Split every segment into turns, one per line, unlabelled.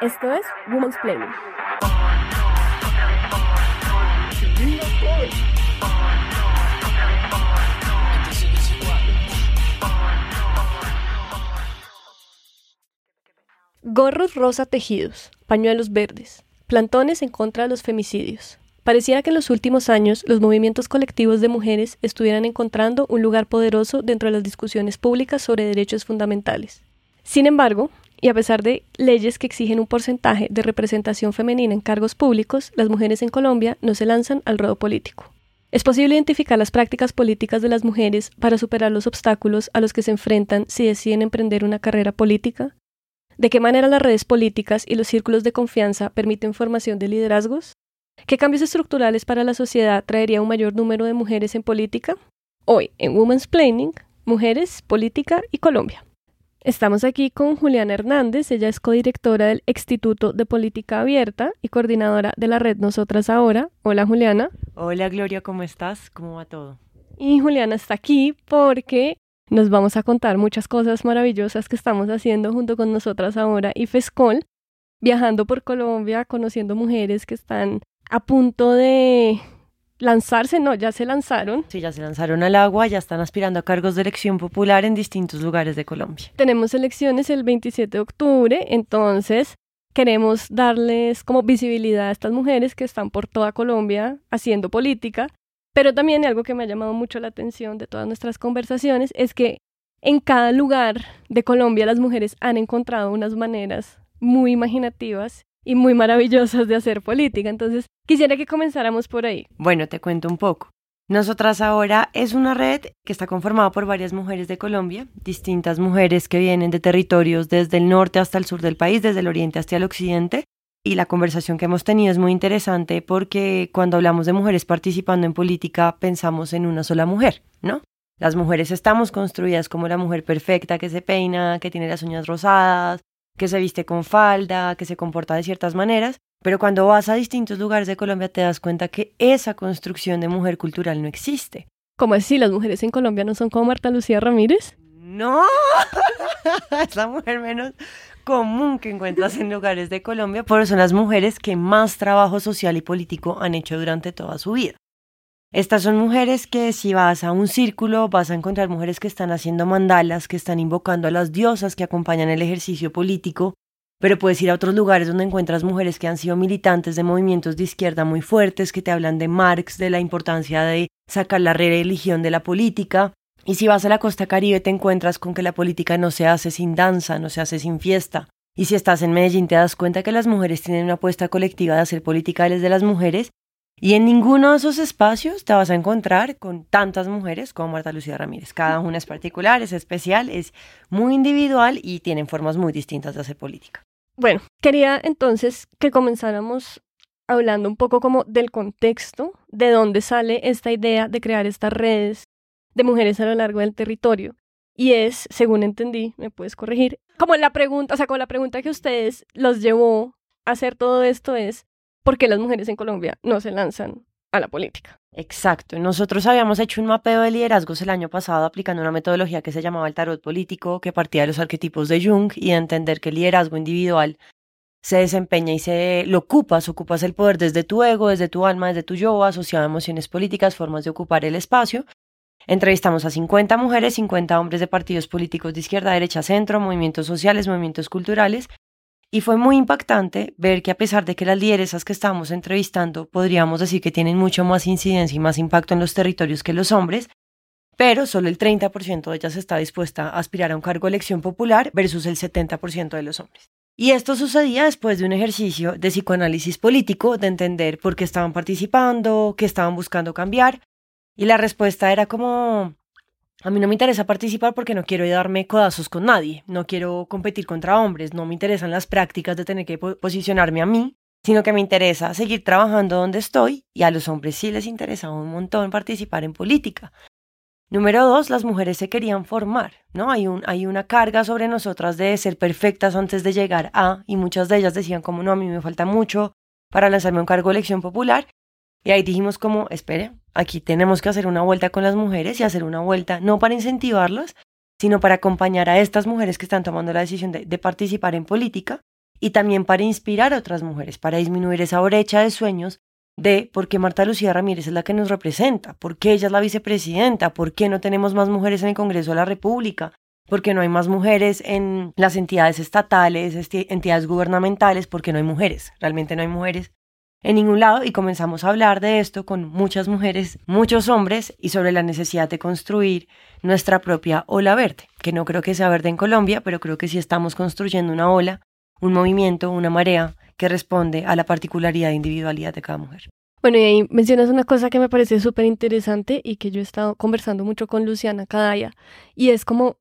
Esto es Women's Planning. Gorros rosa tejidos, pañuelos verdes, plantones en contra de los femicidios. Parecía que en los últimos años los movimientos colectivos de mujeres estuvieran encontrando un lugar poderoso dentro de las discusiones públicas sobre derechos fundamentales. Sin embargo, y a pesar de leyes que exigen un porcentaje de representación femenina en cargos públicos, las mujeres en Colombia no se lanzan al ruedo político. ¿Es posible identificar las prácticas políticas de las mujeres para superar los obstáculos a los que se enfrentan si deciden emprender una carrera política? ¿De qué manera las redes políticas y los círculos de confianza permiten formación de liderazgos? ¿Qué cambios estructurales para la sociedad traería un mayor número de mujeres en política? Hoy, en Women's Planning, Mujeres, Política y Colombia. Estamos aquí con Juliana Hernández, ella es codirectora del Instituto de Política Abierta y coordinadora de la red Nosotras Ahora. Hola Juliana.
Hola Gloria, ¿cómo estás? ¿Cómo va todo?
Y Juliana está aquí porque nos vamos a contar muchas cosas maravillosas que estamos haciendo junto con Nosotras Ahora y FESCOL, viajando por Colombia, conociendo mujeres que están a punto de lanzarse, no, ya se lanzaron.
Sí, ya se lanzaron al agua, ya están aspirando a cargos de elección popular en distintos lugares de Colombia.
Tenemos elecciones el 27 de octubre, entonces queremos darles como visibilidad a estas mujeres que están por toda Colombia haciendo política, pero también algo que me ha llamado mucho la atención de todas nuestras conversaciones es que en cada lugar de Colombia las mujeres han encontrado unas maneras muy imaginativas y muy maravillosas de hacer política. Entonces, quisiera que comenzáramos por ahí.
Bueno, te cuento un poco. Nosotras ahora es una red que está conformada por varias mujeres de Colombia, distintas mujeres que vienen de territorios desde el norte hasta el sur del país, desde el oriente hasta el occidente. Y la conversación que hemos tenido es muy interesante porque cuando hablamos de mujeres participando en política pensamos en una sola mujer, ¿no? Las mujeres estamos construidas como la mujer perfecta que se peina, que tiene las uñas rosadas, que se viste con falda, que se comporta de ciertas maneras, pero cuando vas a distintos lugares de Colombia te das cuenta que esa construcción de mujer cultural no existe.
¿Cómo así? ¿Las mujeres en Colombia no son como Marta Lucía Ramírez?
No, es la mujer menos común que encuentras en lugares de Colombia, pero son las mujeres que más trabajo social y político han hecho durante toda su vida. Estas son mujeres que si vas a un círculo vas a encontrar mujeres que están haciendo mandalas, que están invocando a las diosas que acompañan el ejercicio político, pero puedes ir a otros lugares donde encuentras mujeres que han sido militantes de movimientos de izquierda muy fuertes, que te hablan de Marx, de la importancia de sacar la religión de la política. Y si vas a la costa caribe te encuentras con que la política no se hace sin danza, no se hace sin fiesta. Y si estás en Medellín te das cuenta que las mujeres tienen una apuesta colectiva de hacer política desde las mujeres y en ninguno de esos espacios te vas a encontrar con tantas mujeres como Marta Lucía Ramírez. Cada una es particular, es especial, es muy individual y tienen formas muy distintas de hacer política.
Bueno, quería entonces que comenzáramos hablando un poco como del contexto, de dónde sale esta idea de crear estas redes de mujeres a lo largo del territorio. Y es, según entendí, me puedes corregir, como la pregunta, o sea, como la pregunta que ustedes los llevó a hacer todo esto es, por qué las mujeres en Colombia no se lanzan a la política.
Exacto. Nosotros habíamos hecho un mapeo de liderazgos el año pasado aplicando una metodología que se llamaba el tarot político, que partía de los arquetipos de Jung y de entender que el liderazgo individual se desempeña y se lo ocupas, ocupas el poder desde tu ego, desde tu alma, desde tu yo, asociado a emociones políticas, formas de ocupar el espacio. Entrevistamos a 50 mujeres, 50 hombres de partidos políticos de izquierda, derecha, centro, movimientos sociales, movimientos culturales, y fue muy impactante ver que a pesar de que las lideresas que estábamos entrevistando podríamos decir que tienen mucho más incidencia y más impacto en los territorios que los hombres, pero solo el 30% de ellas está dispuesta a aspirar a un cargo de elección popular versus el 70% de los hombres. Y esto sucedía después de un ejercicio de psicoanálisis político, de entender por qué estaban participando, qué estaban buscando cambiar. Y la respuesta era como, a mí no me interesa participar porque no quiero darme codazos con nadie, no quiero competir contra hombres, no me interesan las prácticas de tener que posicionarme a mí, sino que me interesa seguir trabajando donde estoy y a los hombres sí les interesa un montón participar en política. Número dos, las mujeres se querían formar, ¿no? Hay, un, hay una carga sobre nosotras de ser perfectas antes de llegar a, y muchas de ellas decían como no, a mí me falta mucho para lanzarme un cargo de elección popular, y ahí dijimos como, espere, aquí tenemos que hacer una vuelta con las mujeres y hacer una vuelta no para incentivarlas, sino para acompañar a estas mujeres que están tomando la decisión de, participar en política y también para inspirar a otras mujeres, para disminuir esa brecha de sueños de por qué Marta Lucía Ramírez es la que nos representa, por qué ella es la vicepresidenta, por qué no tenemos más mujeres en el Congreso de la República, por qué no hay más mujeres en las entidades estatales, entidades gubernamentales, por qué no hay mujeres, realmente no hay mujeres en ningún lado y comenzamos a hablar de esto con muchas mujeres, muchos hombres y sobre la necesidad de construir nuestra propia ola verde, que no creo que sea verde en Colombia, pero creo que sí estamos construyendo una ola, un movimiento, una marea que responde a la particularidad e individualidad de cada mujer.
Bueno, y ahí mencionas una cosa que me parece súper interesante y que yo he estado conversando mucho con Luciana Cadaya, y es como,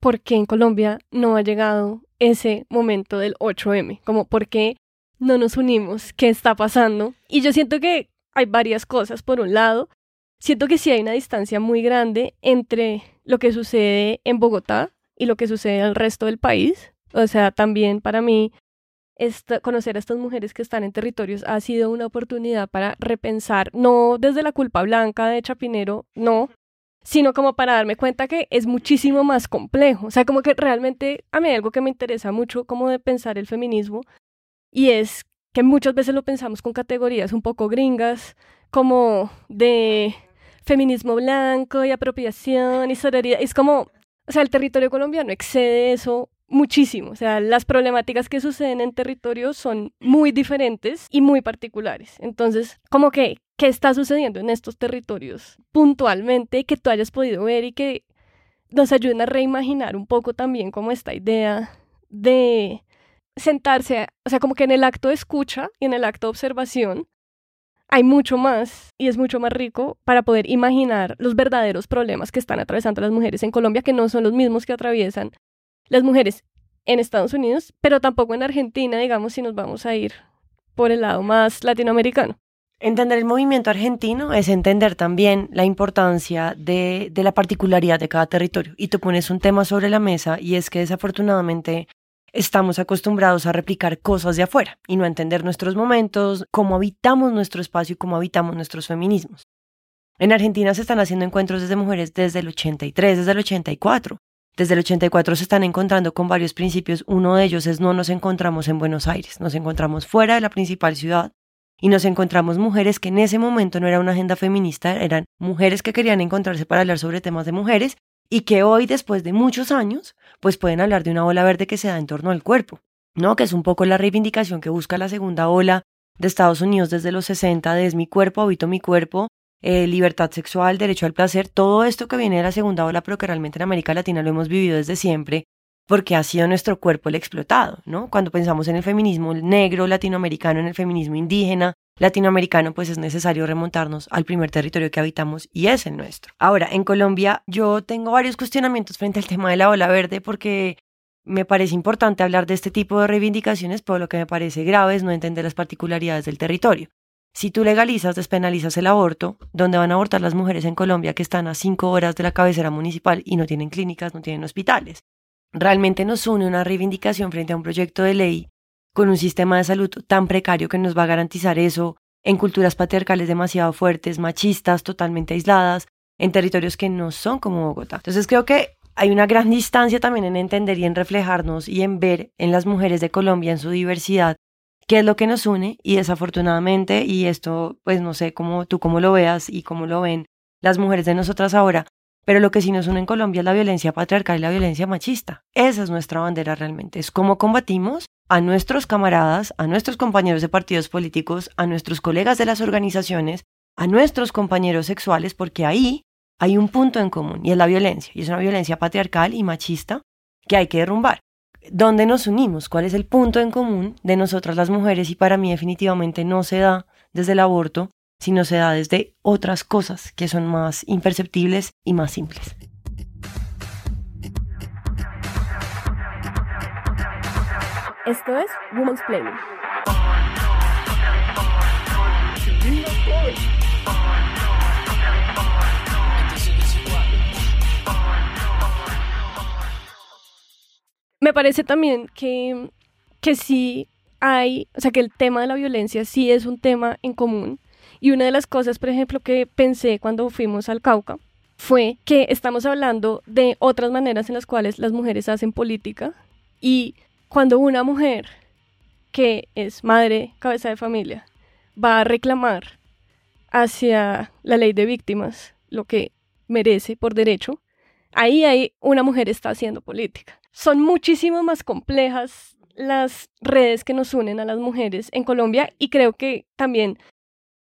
¿por qué en Colombia no ha llegado ese momento del 8M? Como, ¿por qué no nos unimos? ¿Qué está pasando? Y yo siento que hay varias cosas. Por un lado, siento que sí hay una distancia muy grande entre lo que sucede en Bogotá y lo que sucede en el resto del país. O sea, también para mí conocer a estas mujeres que están en territorios ha sido una oportunidad para repensar, no desde la culpa blanca de Chapinero, no, sino como para darme cuenta que es muchísimo más complejo. O sea, como que realmente a mí algo que me interesa mucho como de pensar el feminismo y es que muchas veces lo pensamos con categorías un poco gringas, como de feminismo blanco y apropiación y sororidad. Es como, o sea, el territorio colombiano excede eso muchísimo. O sea, las problemáticas que suceden en territorios son muy diferentes y muy particulares. Entonces, como que, ¿qué está sucediendo en estos territorios puntualmente que tú hayas podido ver y que nos ayuden a reimaginar un poco también como esta idea de sentarse, o sea, como que en el acto de escucha y en el acto de observación hay mucho más y es mucho más rico para poder imaginar los verdaderos problemas que están atravesando las mujeres en Colombia, que no son los mismos que atraviesan las mujeres en Estados Unidos, pero tampoco en Argentina, digamos, si nos vamos a ir por el lado más latinoamericano.
Entender el movimiento argentino es entender también la importancia de, de, la particularidad de cada territorio. Y tú pones un tema sobre la mesa y es que desafortunadamente estamos acostumbrados a replicar cosas de afuera y no a entender nuestros momentos, cómo habitamos nuestro espacio y cómo habitamos nuestros feminismos. En Argentina se están haciendo encuentros desde mujeres desde el 83, desde el 84. Desde el 84 se están encontrando con varios principios. Uno de ellos es no nos encontramos en Buenos Aires, nos encontramos fuera de la principal ciudad y nos encontramos mujeres que en ese momento no era una agenda feminista, eran mujeres que querían encontrarse para hablar sobre temas de mujeres y que hoy, después de muchos años, pues pueden hablar de una ola verde que se da en torno al cuerpo, ¿no? Que es un poco la reivindicación que busca la segunda ola de Estados Unidos desde los 60 de es mi cuerpo, habito mi cuerpo, eh, libertad sexual, derecho al placer, todo esto que viene de la segunda ola, pero que realmente en América Latina lo hemos vivido desde siempre, porque ha sido nuestro cuerpo el explotado, ¿no? Cuando pensamos en el feminismo negro latinoamericano, en el feminismo indígena latinoamericano, pues es necesario remontarnos al primer territorio que habitamos y es el nuestro. Ahora, en Colombia yo tengo varios cuestionamientos frente al tema de la ola verde porque me parece importante hablar de este tipo de reivindicaciones, pero lo que me parece grave es no entender las particularidades del territorio. Si tú legalizas, despenalizas el aborto, ¿dónde van a abortar las mujeres en Colombia que están a cinco horas de la cabecera municipal y no tienen clínicas, no tienen hospitales. Realmente nos une una reivindicación frente a un proyecto de ley con un sistema de salud tan precario que nos va a garantizar eso en culturas patriarcales demasiado fuertes, machistas, totalmente aisladas, en territorios que no son como Bogotá. Entonces creo que hay una gran distancia también en entender y en reflejarnos y en ver en las mujeres de Colombia en su diversidad qué es lo que nos une y desafortunadamente, y esto pues no sé cómo tú cómo lo veas y cómo lo ven las mujeres de nosotras ahora, pero lo que sí nos une en Colombia es la violencia patriarcal y la violencia machista. Esa es nuestra bandera realmente, es cómo combatimos a nuestros camaradas, a nuestros compañeros de partidos políticos, a nuestros colegas de las organizaciones, a nuestros compañeros sexuales, porque ahí hay un punto en común y es la violencia, y es una violencia patriarcal y machista que hay que derrumbar. ¿Dónde nos unimos? ¿Cuál es el punto en común de nosotras las mujeres? Y para mí definitivamente no se da desde el aborto, sino se da desde otras cosas que son más imperceptibles y más simples.
Esto es Women's Planning. me parece también que, que sí hay, o sea, que el tema de la violencia sí es un tema en común. Y una de las cosas, por ejemplo, que pensé cuando fuimos al Cauca fue que estamos hablando de otras maneras en las cuales las mujeres hacen política y cuando una mujer que es madre, cabeza de familia, va a reclamar hacia la ley de víctimas lo que merece por derecho, ahí hay una mujer está haciendo política. Son muchísimo más complejas las redes que nos unen a las mujeres en Colombia y creo que también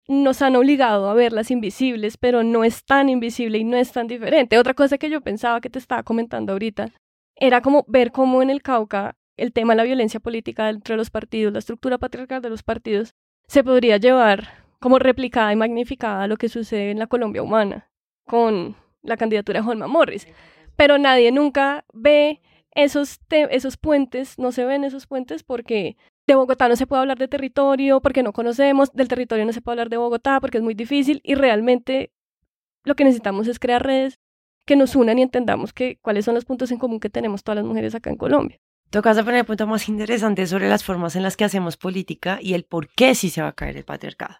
nos han obligado a verlas invisibles, pero no es tan invisible y no es tan diferente. Otra cosa que yo pensaba que te estaba comentando ahorita era como ver cómo en el Cauca el tema de la violencia política entre los partidos, la estructura patriarcal de los partidos, se podría llevar como replicada y magnificada lo que sucede en la Colombia humana con la candidatura de Juanma Morris. Pero nadie nunca ve esos, esos puentes, no se ven esos puentes porque de Bogotá no se puede hablar de territorio, porque no conocemos, del territorio no se puede hablar de Bogotá porque es muy difícil y realmente lo que necesitamos es crear redes que nos unan y entendamos que, cuáles son los puntos en común que tenemos todas las mujeres acá en Colombia.
Tocas poner el punto más interesante sobre las formas en las que hacemos política y el por qué sí se va a caer el patriarcado.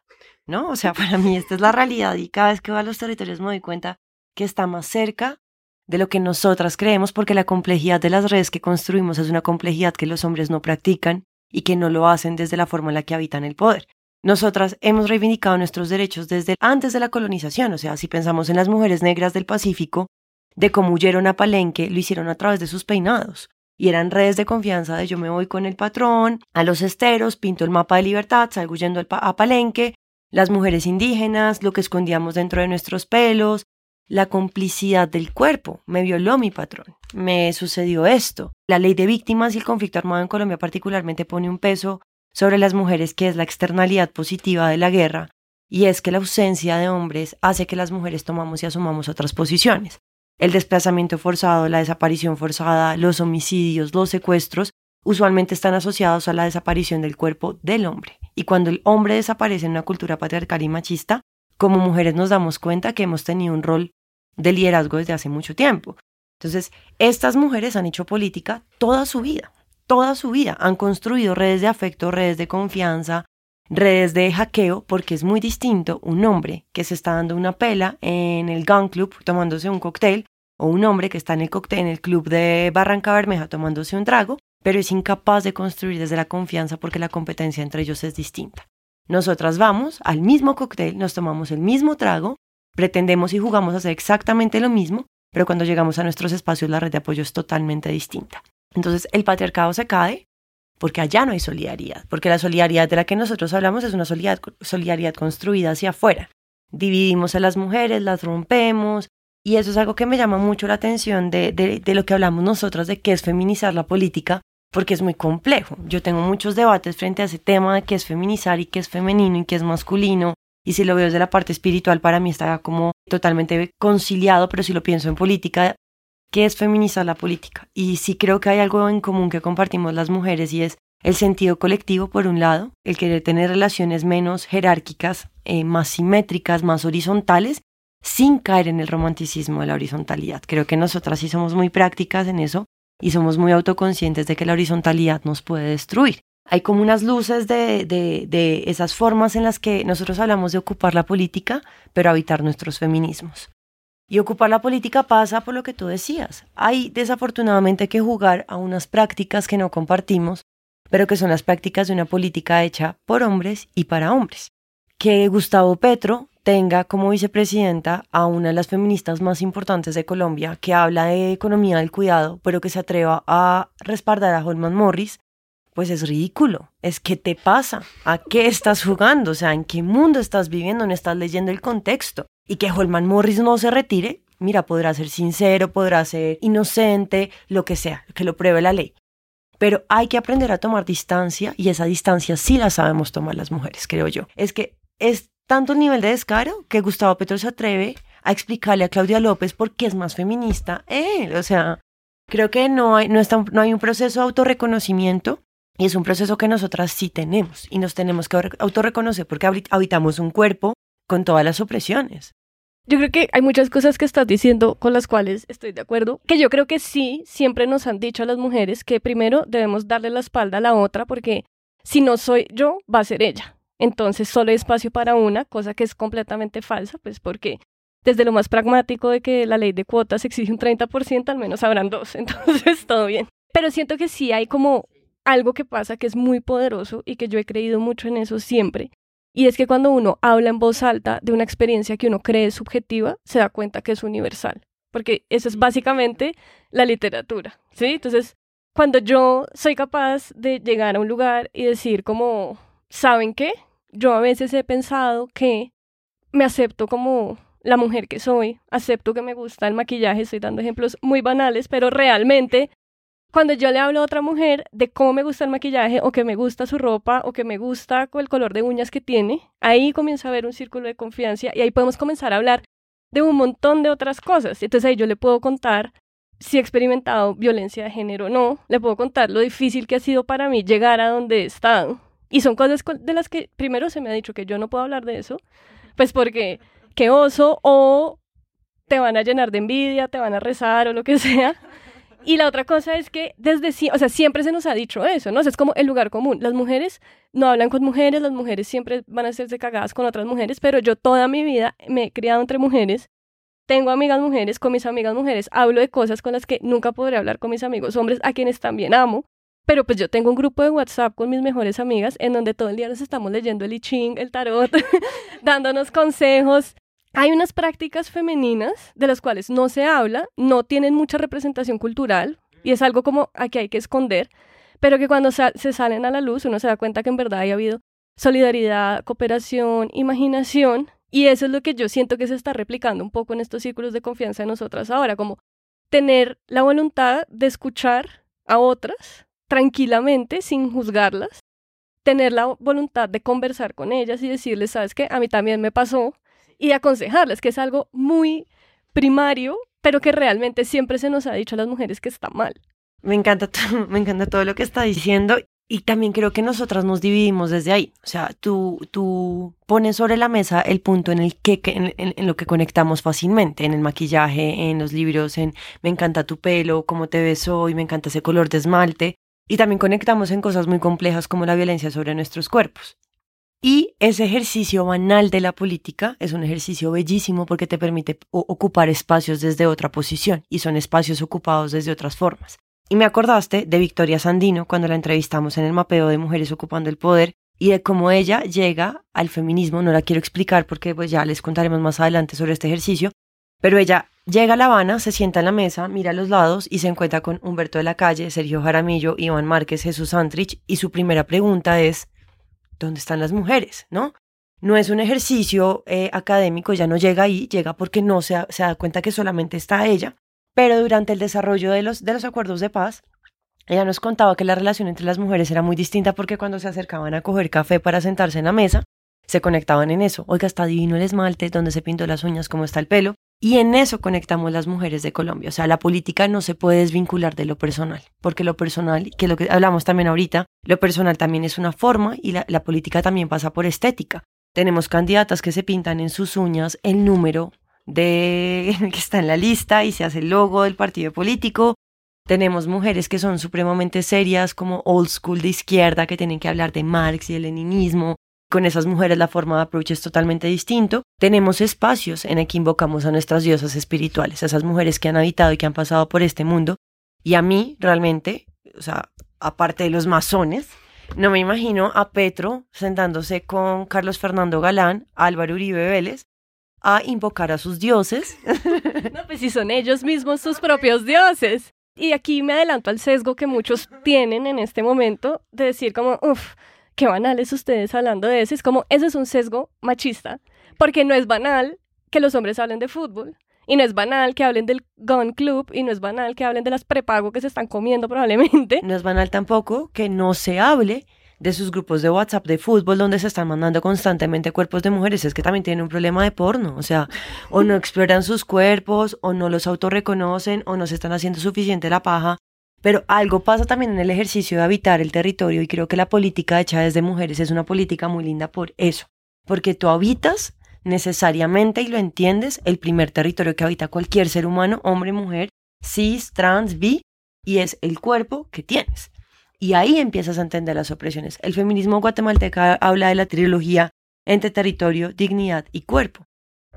¿No? O sea, para mí esta es la realidad y cada vez que voy a los territorios me doy cuenta que está más cerca de lo que nosotras creemos porque la complejidad de las redes que construimos es una complejidad que los hombres no practican y que no lo hacen desde la forma en la que habitan el poder. Nosotras hemos reivindicado nuestros derechos desde antes de la colonización, o sea, si pensamos en las mujeres negras del Pacífico, de cómo huyeron a Palenque, lo hicieron a través de sus peinados. Y eran redes de confianza de yo me voy con el patrón, a los esteros, pinto el mapa de libertad, salgo huyendo a Palenque, las mujeres indígenas, lo que escondíamos dentro de nuestros pelos, la complicidad del cuerpo. Me violó mi patrón. Me sucedió esto. La ley de víctimas y el conflicto armado en Colombia particularmente pone un peso sobre las mujeres que es la externalidad positiva de la guerra y es que la ausencia de hombres hace que las mujeres tomamos y asumamos otras posiciones. El desplazamiento forzado, la desaparición forzada, los homicidios, los secuestros, usualmente están asociados a la desaparición del cuerpo del hombre. Y cuando el hombre desaparece en una cultura patriarcal y machista, como mujeres nos damos cuenta que hemos tenido un rol de liderazgo desde hace mucho tiempo. Entonces, estas mujeres han hecho política toda su vida, toda su vida. Han construido redes de afecto, redes de confianza, redes de hackeo, porque es muy distinto un hombre que se está dando una pela en el gun club tomándose un cóctel, o un hombre que está en el, cóctel, en el club de Barranca Bermeja tomándose un trago, pero es incapaz de construir desde la confianza porque la competencia entre ellos es distinta. Nosotras vamos al mismo cóctel, nos tomamos el mismo trago, pretendemos y jugamos a hacer exactamente lo mismo, pero cuando llegamos a nuestros espacios la red de apoyo es totalmente distinta. Entonces el patriarcado se cae porque allá no hay solidaridad, porque la solidaridad de la que nosotros hablamos es una solidaridad, construida hacia afuera. Dividimos a las mujeres, las rompemos, y eso es algo que me llama mucho la atención de, de lo que hablamos nosotras, de qué es feminizar la política, porque es muy complejo. Yo tengo muchos debates frente a ese tema de qué es feminizar y qué es femenino y qué es masculino. Y si lo veo desde la parte espiritual, para mí está como totalmente conciliado, pero si lo pienso en política, ¿qué es feminizar la política? Y sí creo que hay algo en común que compartimos las mujeres y es el sentido colectivo, por un lado, el querer tener relaciones menos jerárquicas, eh, más simétricas, más horizontales, sin caer en el romanticismo de la horizontalidad. Creo que nosotras sí somos muy prácticas en eso y somos muy autoconscientes de que la horizontalidad nos puede destruir. Hay como unas luces de, de, esas formas en las que nosotros hablamos de ocupar la política, pero habitar nuestros feminismos. Y ocupar la política pasa por lo que tú decías. Hay desafortunadamente que jugar a unas prácticas que no compartimos, pero que son las prácticas de una política hecha por hombres y para hombres. Que Gustavo Petro tenga como vicepresidenta a una de las feministas más importantes de Colombia que habla de economía del cuidado, pero que se atreva a respaldar a Holman Morris, pues es ridículo. Es que te pasa, a qué estás jugando, o sea, en qué mundo estás viviendo, no estás leyendo el contexto. Y que Holman Morris no se retire, mira, podrá ser sincero, podrá ser inocente, lo que sea, que lo pruebe la ley. Pero hay que aprender a tomar distancia y esa distancia sí la sabemos tomar las mujeres, creo yo. Es que es tanto el nivel de descaro que Gustavo Petro se atreve a explicarle a Claudia López por qué es más feminista él. O sea, creo que no hay, no, no hay un proceso de autorreconocimiento y es un proceso que nosotras sí tenemos y nos tenemos que autorreconocer porque habitamos un cuerpo con todas las opresiones.
Yo creo que hay muchas cosas que estás diciendo con las cuales estoy de acuerdo, que yo creo que sí, siempre nos han dicho a las mujeres que primero debemos darle la espalda a la otra porque si no soy yo, va a ser ella. Entonces solo hay espacio para una, cosa que es completamente falsa, pues porque desde lo más pragmático de que la ley de cuotas exige un 30%, al menos habrán dos, entonces todo bien. Pero siento que sí hay como algo que pasa que es muy poderoso y que yo he creído mucho en eso siempre. Y es que cuando uno habla en voz alta de una experiencia que uno cree subjetiva, se da cuenta que es universal. Porque eso es básicamente la literatura, ¿sí? Entonces, cuando yo soy capaz de llegar a un lugar y decir como, ¿saben qué? Yo a veces he pensado que me acepto como la mujer que soy, acepto que me gusta el maquillaje, estoy dando ejemplos muy banales, pero realmente cuando yo le hablo a otra mujer de cómo me gusta el maquillaje o que me gusta su ropa o que me gusta el color de uñas que tiene, ahí comienza a haber un círculo de confianza y ahí podemos comenzar a hablar de un montón de otras cosas. Entonces ahí yo le puedo contar si he experimentado violencia de género o no, le puedo contar lo difícil que ha sido para mí llegar a donde he estado. Y son cosas de las que primero se me ha dicho que yo no puedo hablar de eso, pues porque qué oso o te van a llenar de envidia, te van a rezar o lo que sea. Y la otra cosa es que desde, o sea, siempre se nos ha dicho eso, ¿no? es como el lugar común. Las mujeres no hablan con mujeres, las mujeres siempre van a hacerse cagadas con otras mujeres, pero yo toda mi vida me he criado entre mujeres, tengo amigas mujeres, con mis amigas mujeres hablo de cosas con las que nunca podré hablar con mis amigos hombres, a quienes también amo. Pero pues yo tengo un grupo de WhatsApp con mis mejores amigas en donde todo el día nos estamos leyendo el I Ching, el tarot, dándonos consejos, hay unas prácticas femeninas de las cuales no se habla, no tienen mucha representación cultural y es algo como a que hay que esconder, pero que cuando se salen a la luz uno se da cuenta que en verdad ha habido solidaridad, cooperación, imaginación y eso es lo que yo siento que se está replicando un poco en estos círculos de confianza de nosotras ahora, como tener la voluntad de escuchar a otras tranquilamente sin juzgarlas, tener la voluntad de conversar con ellas y decirles, sabes que a mí también me pasó, y aconsejarles, que es algo muy primario, pero que realmente siempre se nos ha dicho a las mujeres que está mal.
Me encanta, me encanta todo lo que está diciendo y también creo que nosotras nos dividimos desde ahí. O sea, tú, tú pones sobre la mesa el punto en el que, en, en, lo que conectamos fácilmente, en el maquillaje, en los libros, en me encanta tu pelo, cómo te ves hoy, me encanta ese color de esmalte. Y también conectamos en cosas muy complejas como la violencia sobre nuestros cuerpos. Y ese ejercicio banal de la política es un ejercicio bellísimo porque te permite ocupar espacios desde otra posición y son espacios ocupados desde otras formas. Y me acordaste de Victoria Sandino cuando la entrevistamos en el mapeo de mujeres ocupando el poder y de cómo ella llega al feminismo. No la quiero explicar porque pues ya les contaremos más adelante sobre este ejercicio, pero ella llega a La Habana, se sienta en la mesa, mira a los lados y se encuentra con Humberto de la Calle, Sergio Jaramillo, Iván Márquez, Jesús Antrich y su primera pregunta es ¿dónde están las mujeres? ¿No? No es un ejercicio eh, académico, ya no llega ahí, llega porque no se, se da cuenta que solamente está ella. Pero durante el desarrollo de los, de los acuerdos de paz, ella nos contaba que la relación entre las mujeres era muy distinta porque cuando se acercaban a coger café para sentarse en la mesa, se conectaban en eso. Oiga, está divino el esmalte, dónde se pintó las uñas, cómo está el pelo. Y en eso conectamos las mujeres de Colombia. O sea, la política no se puede desvincular de lo personal, porque lo personal, que lo que hablamos también ahorita, lo personal también es una forma y la, política también pasa por estética. Tenemos candidatas que se pintan en sus uñas el número de que está en la lista y se hace el logo del partido político. Tenemos mujeres que son supremamente serias, como old school de izquierda, que tienen que hablar de Marx y el leninismo, con esas mujeres la forma de approach es totalmente distinto. Tenemos espacios en el que invocamos a nuestras diosas espirituales, a esas mujeres que han habitado y que han pasado por este mundo. Y a mí, realmente, o sea, aparte de los masones, no me imagino a Petro sentándose con Carlos Fernando Galán, Álvaro Uribe Vélez, a invocar a sus dioses.
No, pues si son ellos mismos sus propios dioses. Y aquí me adelanto al sesgo que muchos tienen en este momento de decir como, uff, qué banales ustedes hablando de eso. Es como, ese es un sesgo machista, porque no es banal que los hombres hablen de fútbol, y no es banal que hablen del Gun Club, y no es banal que hablen de las prepago que se están comiendo probablemente.
No es banal tampoco que no se hable de sus grupos de WhatsApp de fútbol donde se están mandando constantemente cuerpos de mujeres, es que también tienen un problema de porno, o sea, o no exploran sus cuerpos, o no los autorreconocen, o no se están haciendo suficiente la paja pero algo pasa también en el ejercicio de habitar el territorio y creo que la política hecha desde mujeres es una política muy linda por eso, porque tú habitas necesariamente y lo entiendes el primer territorio que habita cualquier ser humano, hombre, mujer, cis, trans, bi, y es el cuerpo que tienes. Y ahí empiezas a entender las opresiones. El feminismo guatemalteca habla de la trilogía entre territorio, dignidad y cuerpo.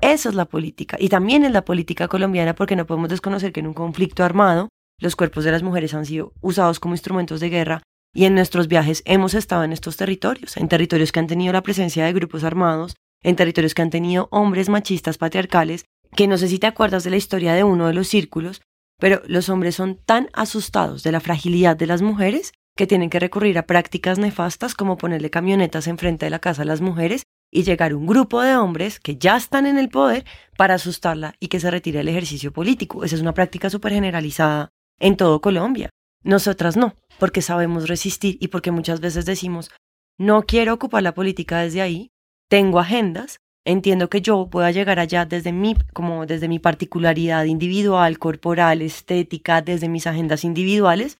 Esa es la política. Y también es la política colombiana porque no podemos desconocer que en un conflicto armado los cuerpos de las mujeres han sido usados como instrumentos de guerra y en nuestros viajes hemos estado en estos territorios, en territorios que han tenido la presencia de grupos armados, en territorios que han tenido hombres machistas patriarcales, que no sé si te acuerdas de la historia de uno de los círculos, pero los hombres son tan asustados de la fragilidad de las mujeres que tienen que recurrir a prácticas nefastas como ponerle camionetas enfrente de la casa a las mujeres y llegar un grupo de hombres que ya están en el poder para asustarla y que se retire el ejercicio político. Esa es una práctica súper generalizada en todo Colombia. Nosotras no, porque sabemos resistir y porque muchas veces decimos, no quiero ocupar la política desde ahí, tengo agendas, entiendo que yo pueda llegar allá desde mi, como desde mi particularidad individual, corporal, estética, desde mis agendas individuales,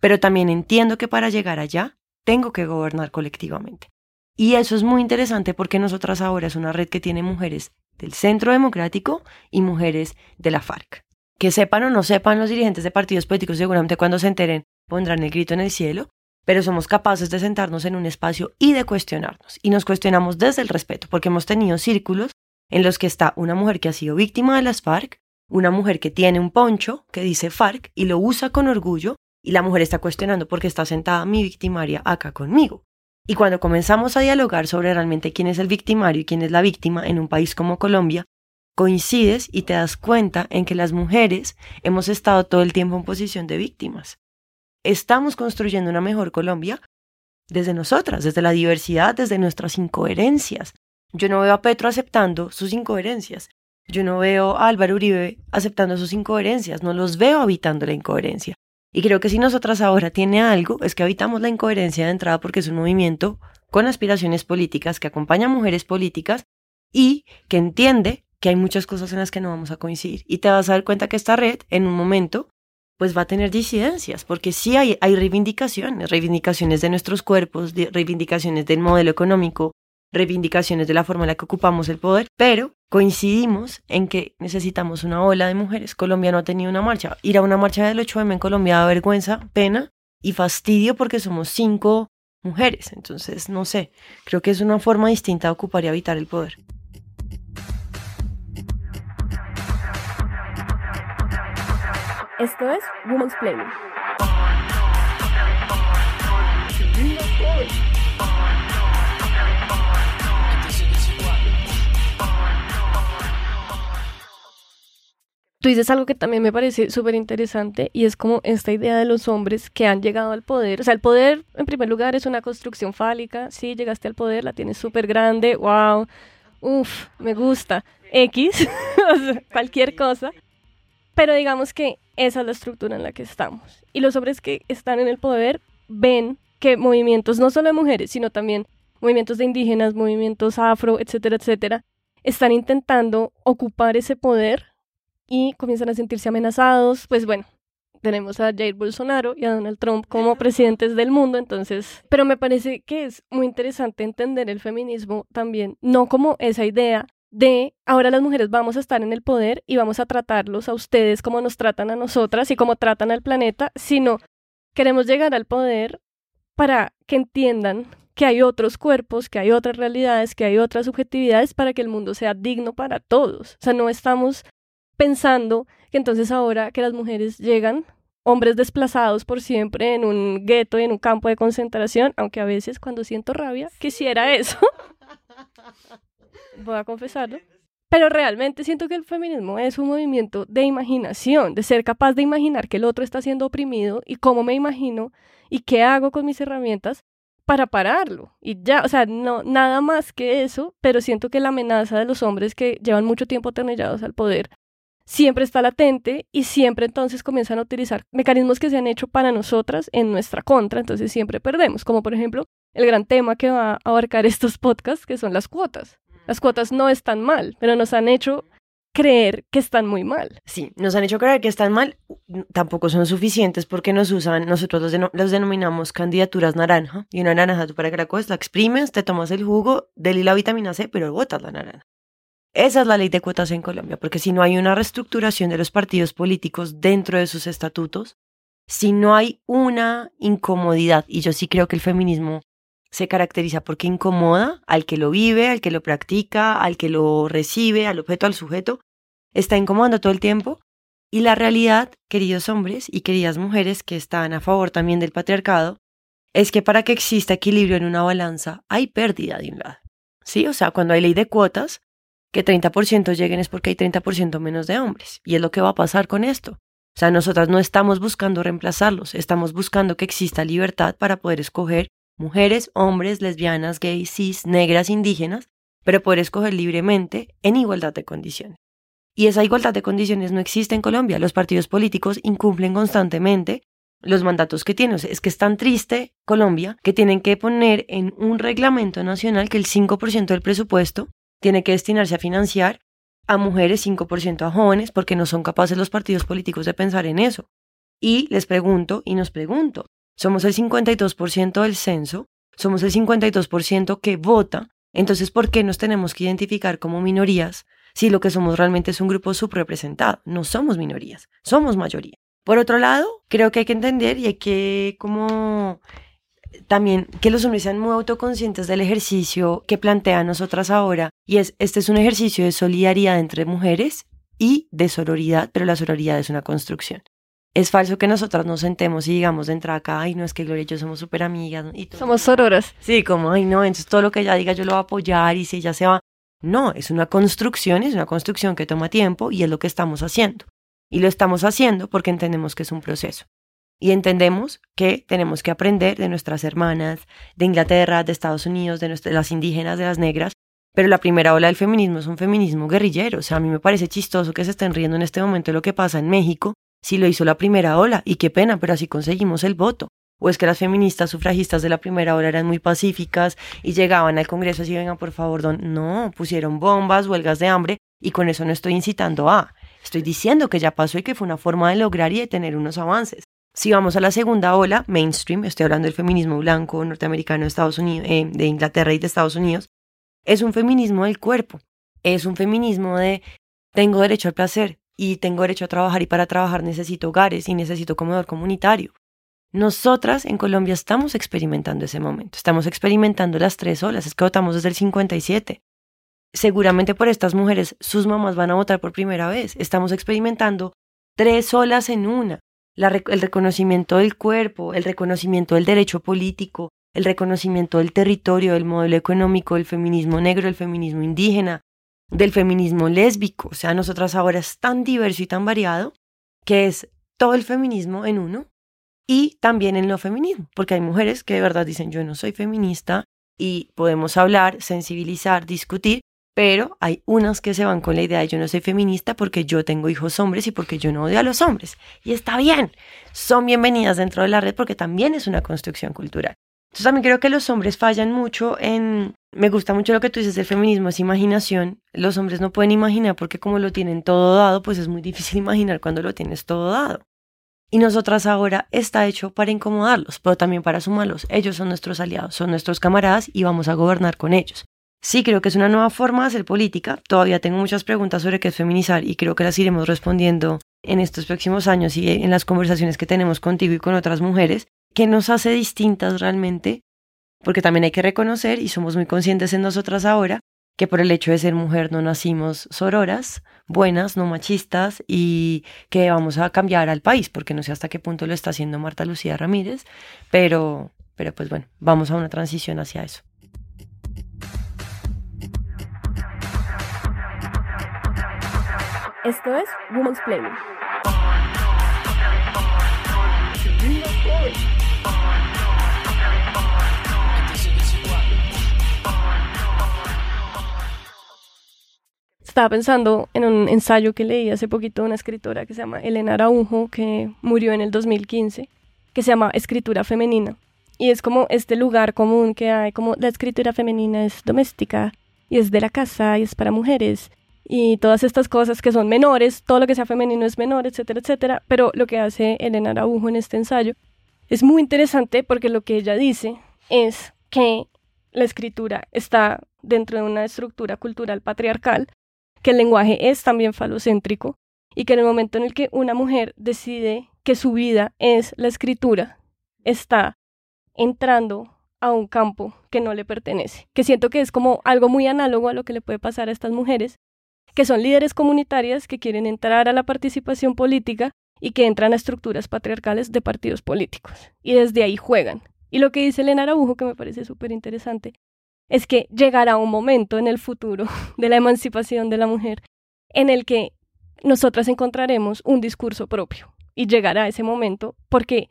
pero también entiendo que para llegar allá tengo que gobernar colectivamente. Y eso es muy interesante porque nosotras ahora es una red que tiene mujeres del Centro Democrático y mujeres de la FARC. Que sepan o no sepan los dirigentes de partidos políticos, seguramente cuando se enteren pondrán el grito en el cielo, pero somos capaces de sentarnos en un espacio y de cuestionarnos. Y nos cuestionamos desde el respeto, porque hemos tenido círculos en los que está una mujer que ha sido víctima de las FARC, una mujer que tiene un poncho que dice FARC y lo usa con orgullo, y la mujer está cuestionando porque está sentada mi victimaria acá conmigo. Y cuando comenzamos a dialogar sobre realmente quién es el victimario y quién es la víctima en un país como Colombia, coincides y te das cuenta en que las mujeres hemos estado todo el tiempo en posición de víctimas. Estamos construyendo una mejor Colombia desde nosotras, desde la diversidad, desde nuestras incoherencias. Yo no veo a Petro aceptando sus incoherencias. Yo no veo a Álvaro Uribe aceptando sus incoherencias. No los veo habitando la incoherencia. Y creo que si nosotras ahora tiene algo, es que habitamos la incoherencia de entrada porque es un movimiento con aspiraciones políticas que acompaña a mujeres políticas y que entiende que hay muchas cosas en las que no vamos a coincidir. Y te vas a dar cuenta que esta red, en un momento, pues va a tener disidencias, porque sí hay, hay reivindicaciones, reivindicaciones de nuestros cuerpos, reivindicaciones del modelo económico, reivindicaciones de la forma en la que ocupamos el poder, pero coincidimos en que necesitamos una ola de mujeres. Colombia no ha tenido una marcha. Ir a una marcha del 8M en Colombia da vergüenza, pena y fastidio porque somos cinco mujeres. Entonces, no sé, creo que es una forma distinta de ocupar y habitar el poder.
Esto es Women's Play. Tú dices algo que también me parece súper interesante y es como esta idea de los hombres que han llegado al poder. O sea, el poder, en primer lugar, es una construcción fálica. Sí, llegaste al poder, la tienes súper grande, wow, uff, me gusta, X, cualquier cosa. Pero digamos que esa es la estructura en la que estamos. Y los hombres que están en el poder ven que movimientos, no solo de mujeres, sino también movimientos de indígenas, movimientos afro, etcétera, etcétera, están intentando ocupar ese poder y comienzan a sentirse amenazados. Pues bueno, tenemos a Jair Bolsonaro y a Donald Trump como presidentes del mundo, entonces, pero me parece que es muy interesante entender el feminismo también, no como esa idea de ahora las mujeres vamos a estar en el poder y vamos a tratarlos a ustedes como nos tratan a nosotras y como tratan al planeta, sino queremos llegar al poder para que entiendan que hay otros cuerpos, que hay otras realidades, que hay otras subjetividades para que el mundo sea digno para todos. O sea, no estamos pensando que entonces ahora que las mujeres llegan, hombres desplazados por siempre en un gueto y en un campo de concentración, aunque a veces cuando siento rabia quisiera eso. Voy a confesarlo. Pero realmente siento que el feminismo es un movimiento de imaginación, de ser capaz de imaginar que el otro está siendo oprimido y cómo me imagino y qué hago con mis herramientas para pararlo. Y ya, o sea, no, nada más que eso, pero siento que la amenaza de los hombres que llevan mucho tiempo atornillados al poder siempre está latente y siempre entonces comienzan a utilizar mecanismos que se han hecho para nosotras en nuestra contra, entonces siempre perdemos, como por ejemplo el gran tema que va a abarcar estos podcasts, que son las cuotas. Las cuotas no están mal, pero nos han hecho creer que están muy mal.
Sí, nos han hecho creer que están mal, tampoco son suficientes porque nos usan, nosotros los, denominamos candidaturas naranja, y una naranja tú para que la coges, la exprimes, te tomas el jugo, de la vitamina C, pero botas la naranja. Esa es la ley de cuotas en Colombia, porque si no hay una reestructuración de los partidos políticos dentro de sus estatutos, si no hay una incomodidad, y yo sí creo que el feminismo se caracteriza porque incomoda al que lo vive, al que lo practica, al que lo recibe, al objeto, al sujeto, está incomodando todo el tiempo. Y la realidad, queridos hombres y queridas mujeres que están a favor también del patriarcado, es que para que exista equilibrio en una balanza hay pérdida de un lado. Sí, o sea, cuando hay ley de cuotas, que 30% lleguen es porque hay 30% menos de hombres. Y es lo que va a pasar con esto. O sea, nosotras no estamos buscando reemplazarlos, estamos buscando que exista libertad para poder escoger mujeres, hombres, lesbianas, gays, cis, negras, indígenas, pero poder escoger libremente en igualdad de condiciones. Y esa igualdad de condiciones no existe en Colombia. Los partidos políticos incumplen constantemente los mandatos que tienen. es que es tan triste Colombia que tienen que poner en un reglamento nacional que el 5% del presupuesto tiene que destinarse a financiar a mujeres, 5% a jóvenes, porque no son capaces los partidos políticos de pensar en eso. Y les pregunto y nos pregunto, somos el 52% del censo, somos el 52% que vota, entonces ¿por qué nos tenemos que identificar como minorías si lo que somos realmente es un grupo subrepresentado? No somos minorías, somos mayoría. Por otro lado, creo que hay que entender y hay que como también que los hombres sean muy autoconscientes del ejercicio que plantea nosotras ahora y es este es un ejercicio de solidaridad entre mujeres y de sororidad, pero la sororidad es una construcción. Es falso que nosotras nos sentemos y digamos de entrada acá, ay, no es que Gloria y yo somos súper amigas. Y
somos sororas.
Sí, como, ay, no, entonces todo lo que ella diga yo lo voy a apoyar y si ella se va. No, es una construcción, es una construcción que toma tiempo y es lo que estamos haciendo. Y lo estamos haciendo porque entendemos que es un proceso y entendemos que tenemos que aprender de nuestras hermanas, de Inglaterra, de Estados Unidos, de, las indígenas, de las negras, pero la primera ola del feminismo es un feminismo guerrillero. O sea, a mí me parece chistoso que se estén riendo en este momento de lo que pasa en México, si lo hizo la primera ola, y qué pena, pero así conseguimos el voto. O es que las feministas sufragistas de la primera ola eran muy pacíficas y llegaban al Congreso así, vengan por favor, don... no, pusieron bombas, huelgas de hambre, y con eso no estoy incitando a. Estoy diciendo que ya pasó y que fue una forma de lograr y de tener unos avances. Si vamos a la segunda ola, mainstream, estoy hablando del feminismo blanco norteamericano de, eh, de Inglaterra y de Estados Unidos, es un feminismo del cuerpo, es un feminismo de tengo derecho al placer y tengo derecho a trabajar y para trabajar necesito hogares y necesito comedor comunitario. Nosotras en Colombia estamos experimentando ese momento, estamos experimentando las tres olas, es que votamos desde el 57. Seguramente por estas mujeres sus mamás van a votar por primera vez, estamos experimentando tres olas en una el reconocimiento del cuerpo, el reconocimiento del derecho político, el reconocimiento del territorio, del modelo económico, del feminismo negro, del feminismo indígena, del feminismo lésbico. O sea, nosotras ahora es tan diverso y tan variado que es todo el feminismo en uno y también el no feminismo, porque hay mujeres que de verdad dicen yo no soy feminista y podemos hablar, sensibilizar, discutir, pero hay unas que se van con la idea de yo no soy feminista porque yo tengo hijos hombres y porque yo no odio a los hombres. Y está bien, son bienvenidas dentro de la red porque también es una construcción cultural. Entonces también creo que los hombres fallan mucho en... Me gusta mucho lo que tú dices, el feminismo es imaginación. Los hombres no pueden imaginar porque como lo tienen todo dado, pues es muy difícil imaginar cuando lo tienes todo dado. Y nosotras ahora está hecho para incomodarlos, pero también para sumarlos. Ellos son nuestros aliados, son nuestros camaradas y vamos a gobernar con ellos. Sí, creo que es una nueva forma de hacer política. Todavía tengo muchas preguntas sobre qué es feminizar y creo que las iremos respondiendo en estos próximos años y en las conversaciones que tenemos contigo y con otras mujeres. ¿Qué nos hace distintas realmente? Porque también hay que reconocer, y somos muy conscientes en nosotras ahora, que por el hecho de ser mujer no nacimos sororas, buenas, no machistas, y que vamos a cambiar al país, porque no sé hasta qué punto lo está haciendo Marta Lucía Ramírez, pero, pero pues bueno, vamos a una transición hacia eso.
Esto es Women's Planning. Estaba pensando en un ensayo que leí hace poquito de una escritora que se llama Elena Araujo, que murió en el 2015, que se llama Escritura Femenina. Y es como este lugar común que hay, como la escritura femenina es doméstica y es de la casa y es para mujeres y todas estas cosas que son menores, todo lo que sea femenino es menor, etcétera, etcétera. Pero lo que hace Elena Araujo en este ensayo es muy interesante porque lo que ella dice es que la escritura está dentro de una estructura cultural patriarcal, que el lenguaje es también falocéntrico y que en el momento en el que una mujer decide que su vida es la escritura, está entrando a un campo que no le pertenece, que siento que es como algo muy análogo a lo que le puede pasar a estas mujeres que son líderes comunitarias que quieren entrar a la participación política y que entran a estructuras patriarcales de partidos políticos. Y desde ahí juegan. Y lo que dice Elena Araujo, que me parece súper interesante, es que llegará un momento en el futuro de la emancipación de la mujer en el que nosotras encontraremos un discurso propio. Y llegará ese momento porque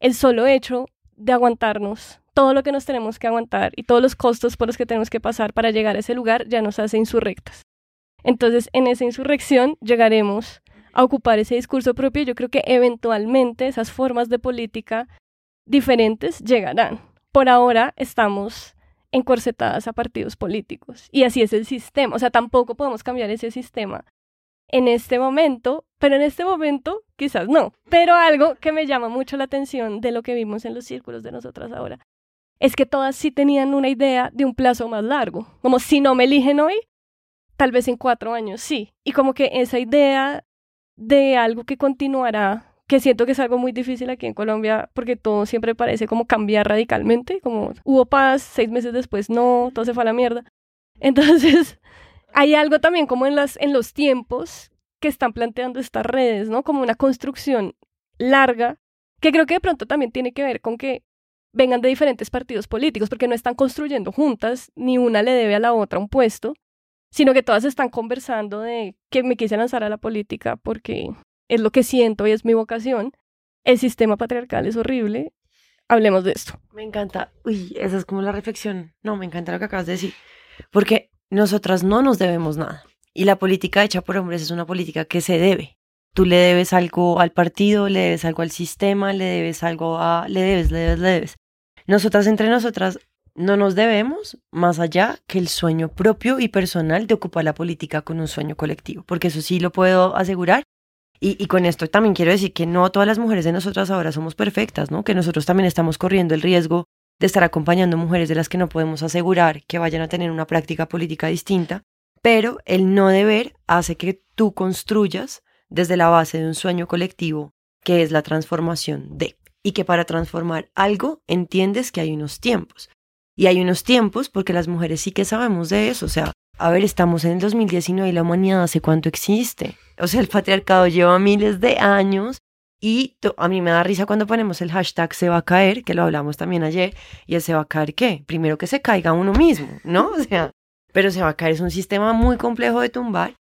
el solo hecho de aguantarnos todo lo que nos tenemos que aguantar y todos los costos por los que tenemos que pasar para llegar a ese lugar ya nos hace insurrectas. Entonces, en esa insurrección llegaremos a ocupar ese discurso propio. Yo creo que eventualmente esas formas de política diferentes llegarán. Por ahora estamos encorsetadas a partidos políticos y así es el sistema. O sea, tampoco podemos cambiar ese sistema en este momento, pero en este momento quizás no. Pero algo que me llama mucho la atención de lo que vimos en los círculos de nosotras ahora es que todas sí tenían una idea de un plazo más largo. Como si no me eligen hoy, tal vez en cuatro años sí. Y como que esa idea de algo que continuará, que siento que es algo muy difícil aquí en Colombia, porque todo siempre parece como cambiar radicalmente, como hubo paz, seis meses después no, todo se fue a la mierda. Entonces, hay algo también como en, las, en los tiempos que están planteando estas redes, ¿no? Como una construcción larga, que creo que de pronto también tiene que ver con que vengan de diferentes partidos políticos, porque no están construyendo juntas, ni una le debe a la otra un puesto, sino que todas están conversando de que me quise lanzar a la política porque es lo que siento y es mi vocación. El sistema patriarcal es horrible. Hablemos de esto.
Me encanta. Uy, esa es como la reflexión. No, me encanta lo que acabas de decir. Porque nosotras no nos debemos nada. Y la política hecha por hombres es una política que se debe. Tú le debes algo al partido, le debes algo al sistema, le debes algo a... Le debes, le debes, le debes. Nosotras entre nosotras no nos debemos más allá que el sueño propio y personal de ocupar la política con un sueño colectivo, porque eso sí lo puedo asegurar. Y, con esto también quiero decir que no todas las mujeres de nosotras ahora somos perfectas, ¿no? Que nosotros también estamos corriendo el riesgo de estar acompañando mujeres de las que no podemos asegurar que vayan a tener una práctica política distinta, pero el no deber hace que tú construyas desde la base de un sueño colectivo que es la transformación de y que para transformar algo entiendes que hay unos tiempos. Y hay unos tiempos porque las mujeres sí que sabemos de eso. O sea, a ver, estamos en el 2019 y la humanidad hace cuánto existe. O sea, el patriarcado lleva miles de años y a mí me da risa cuando ponemos el hashtag se va a caer, que lo hablamos también ayer, y el se va a caer qué? Primero que se caiga uno mismo, ¿no? O sea, pero se va a caer es un sistema muy complejo de tumbar.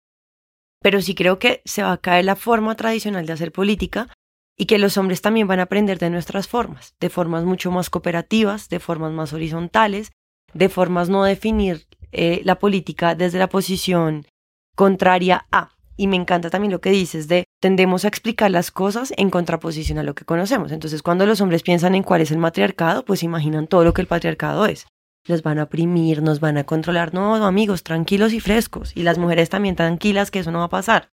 Pero sí creo que se va a caer la forma tradicional de hacer política y que los hombres también van a aprender de nuestras formas, de formas mucho más cooperativas, de formas más horizontales, de formas no definir eh, la política desde la posición contraria a. Y me encanta también lo que dices de tendemos a explicar las cosas en contraposición a lo que conocemos. Entonces, cuando los hombres piensan en cuál es el matriarcado, pues imaginan todo lo que el patriarcado es. Nos van a oprimir, nos van a controlar. No, amigos, tranquilos y frescos. Y las mujeres también tranquilas que eso no va a pasar.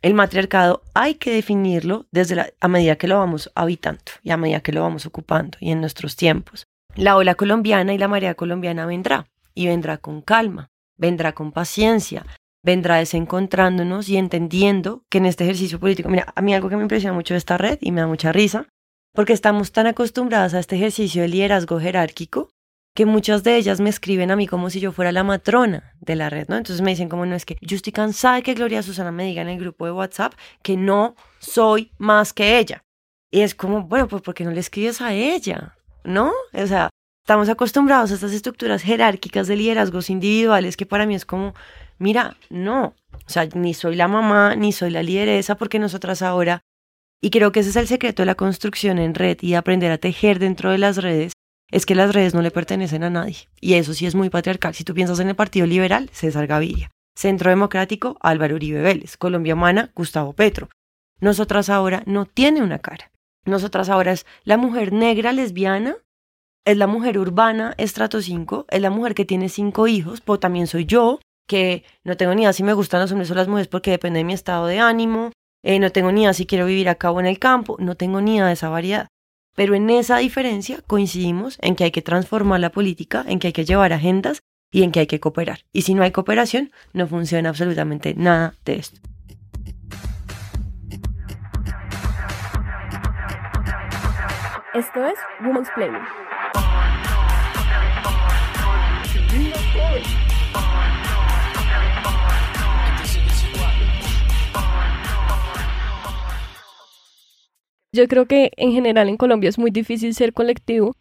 El matriarcado hay que definirlo desde a medida que lo vamos habitando y a medida que lo vamos ocupando y en nuestros tiempos. La ola colombiana y la marea colombiana vendrá y vendrá con calma, vendrá con paciencia, vendrá desencontrándonos y entendiendo que en este ejercicio político, mira, a mí algo que me impresiona mucho de esta red y me da mucha risa, porque estamos tan acostumbradas a este ejercicio de liderazgo jerárquico que muchas de ellas me escriben a mí como si yo fuera la matrona de la red, ¿no? Entonces me dicen como no es que yo estoy cansada de que Gloria Susana me diga en el grupo de WhatsApp que no soy más que ella. Y es como, bueno, pues ¿por qué no le escribes a ella? ¿No? O sea, estamos acostumbrados a estas estructuras jerárquicas de liderazgos individuales que para mí es como, mira, no, o sea, ni soy la mamá, ni soy la lideresa, porque nosotras ahora, y creo que ese es el secreto de la construcción en red y aprender a tejer dentro de las redes, es que las redes no le pertenecen a nadie. Y eso sí es muy patriarcal. Si tú piensas en el Partido Liberal, César Gaviria. Centro Democrático, Álvaro Uribe Vélez. Colombia Humana, Gustavo Petro. Nosotras ahora no tiene una cara. Nosotras ahora es la mujer negra lesbiana, es la mujer urbana estrato 5, es la mujer que tiene cinco hijos, pero también soy yo, que no tengo ni idea si me gustan los hombres o las mujeres porque depende de mi estado de ánimo, eh, no tengo ni idea si quiero vivir acá o en el campo, no tengo ni idea de esa variedad. Pero en esa diferencia coincidimos en que hay que transformar la política, en que hay que llevar agendas y en que hay que cooperar. Y si no hay cooperación, no funciona absolutamente nada de esto.
Esto es Women's Play. Yo creo que en general en Colombia es muy difícil ser colectivo.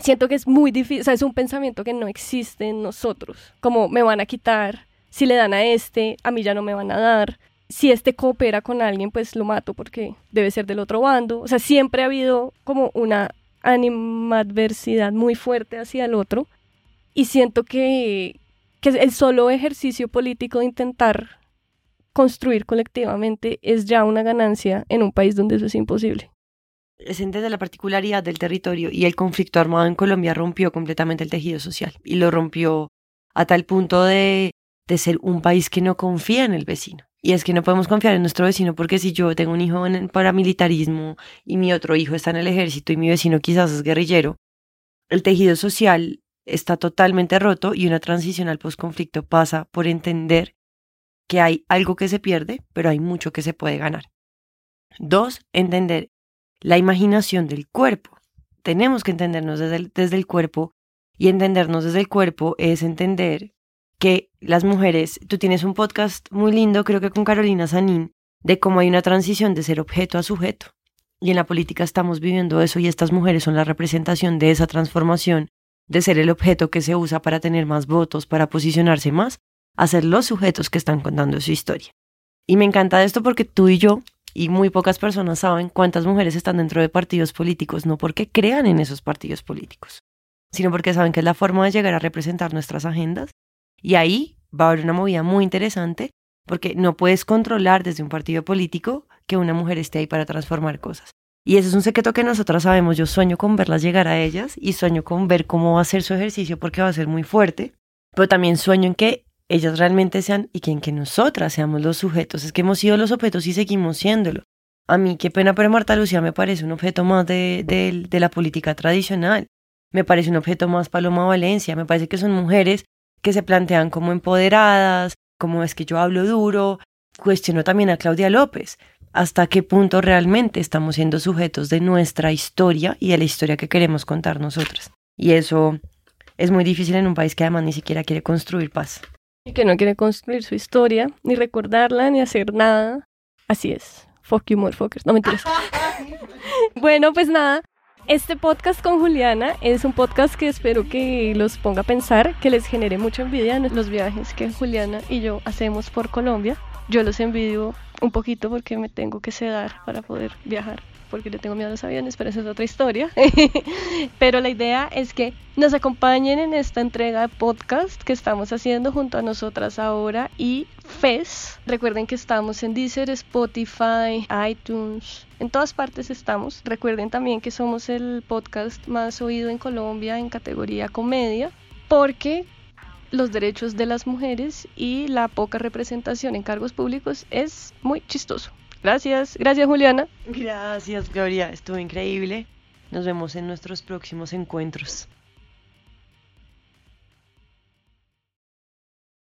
Siento que es muy difícil, o sea, es un pensamiento que no existe en nosotros, como me van a quitar, si le dan a este, a mí ya no me van a dar, si este coopera con alguien, pues lo mato porque debe ser del otro bando, o sea, siempre ha habido como una animadversidad muy fuerte hacia el otro y siento que, que el solo ejercicio político de intentar construir colectivamente es ya una ganancia en un país donde eso es imposible
es entender la particularidad del territorio y el conflicto armado en Colombia rompió completamente el tejido social y lo rompió a tal punto de, de ser un país que no confía en el vecino. Y es que no podemos confiar en nuestro vecino porque si yo tengo un hijo en el paramilitarismo y mi otro hijo está en el ejército y mi vecino quizás es guerrillero, el tejido social está totalmente roto y una transición al posconflicto pasa por entender que hay algo que se pierde, pero hay mucho que se puede ganar. Dos, entender la imaginación del cuerpo. Tenemos que entendernos desde desde el cuerpo y entendernos desde el cuerpo es entender que las mujeres, tú tienes un podcast muy lindo, creo que con Carolina Sanín, de cómo hay una transición de ser objeto a sujeto. Y en la política estamos viviendo eso y estas mujeres son la representación de esa transformación de ser el objeto que se usa para tener más votos, para posicionarse más, a ser los sujetos que están contando su historia. Y me encanta esto porque tú y yo y muy pocas personas saben cuántas mujeres están dentro de partidos políticos, no porque crean en esos partidos políticos, sino porque saben que es la forma de llegar a representar nuestras agendas. Y ahí va a haber una movida muy interesante, porque no puedes controlar desde un partido político que una mujer esté ahí para transformar cosas. Y eso es un secreto que nosotras sabemos. Yo sueño con verlas llegar a ellas y sueño con ver cómo va a ser su ejercicio porque va a ser muy fuerte. Pero también sueño en que ellas realmente sean y que en que nosotras seamos los sujetos. Es que hemos sido los objetos y seguimos siéndolo. A mí, qué pena, pero Marta Lucía me parece un objeto más de, de, la política tradicional. Me parece un objeto más Paloma Valencia. Me parece que son mujeres que se plantean como empoderadas, como es que yo hablo duro. Cuestiono también a Claudia López. ¿Hasta qué punto realmente estamos siendo sujetos de nuestra historia y de la historia que queremos contar nosotras? Y eso es muy difícil en un país que además ni siquiera quiere construir paz.
Y que no quiere construir su historia, ni recordarla, ni hacer nada. Así es. Fuck you, motherfuckers. No mentiras. bueno, pues nada. Este podcast con Juliana es un podcast que espero que los ponga a pensar, que les genere mucha envidia en los viajes que Juliana y yo hacemos por Colombia. Yo los envidio un poquito porque me tengo que sedar para poder viajar porque le tengo miedo a los aviones, pero esa es otra historia. pero la idea es que nos acompañen en esta entrega de podcast que estamos haciendo junto a nosotras ahora y FES. Recuerden que estamos en Deezer, Spotify, iTunes, en todas partes estamos. Recuerden también que somos el podcast más oído en Colombia en categoría comedia, porque los derechos de las mujeres y la poca representación en cargos públicos es muy chistoso. Gracias, gracias Juliana.
Gracias Gloria, estuvo increíble. Nos vemos en nuestros próximos encuentros.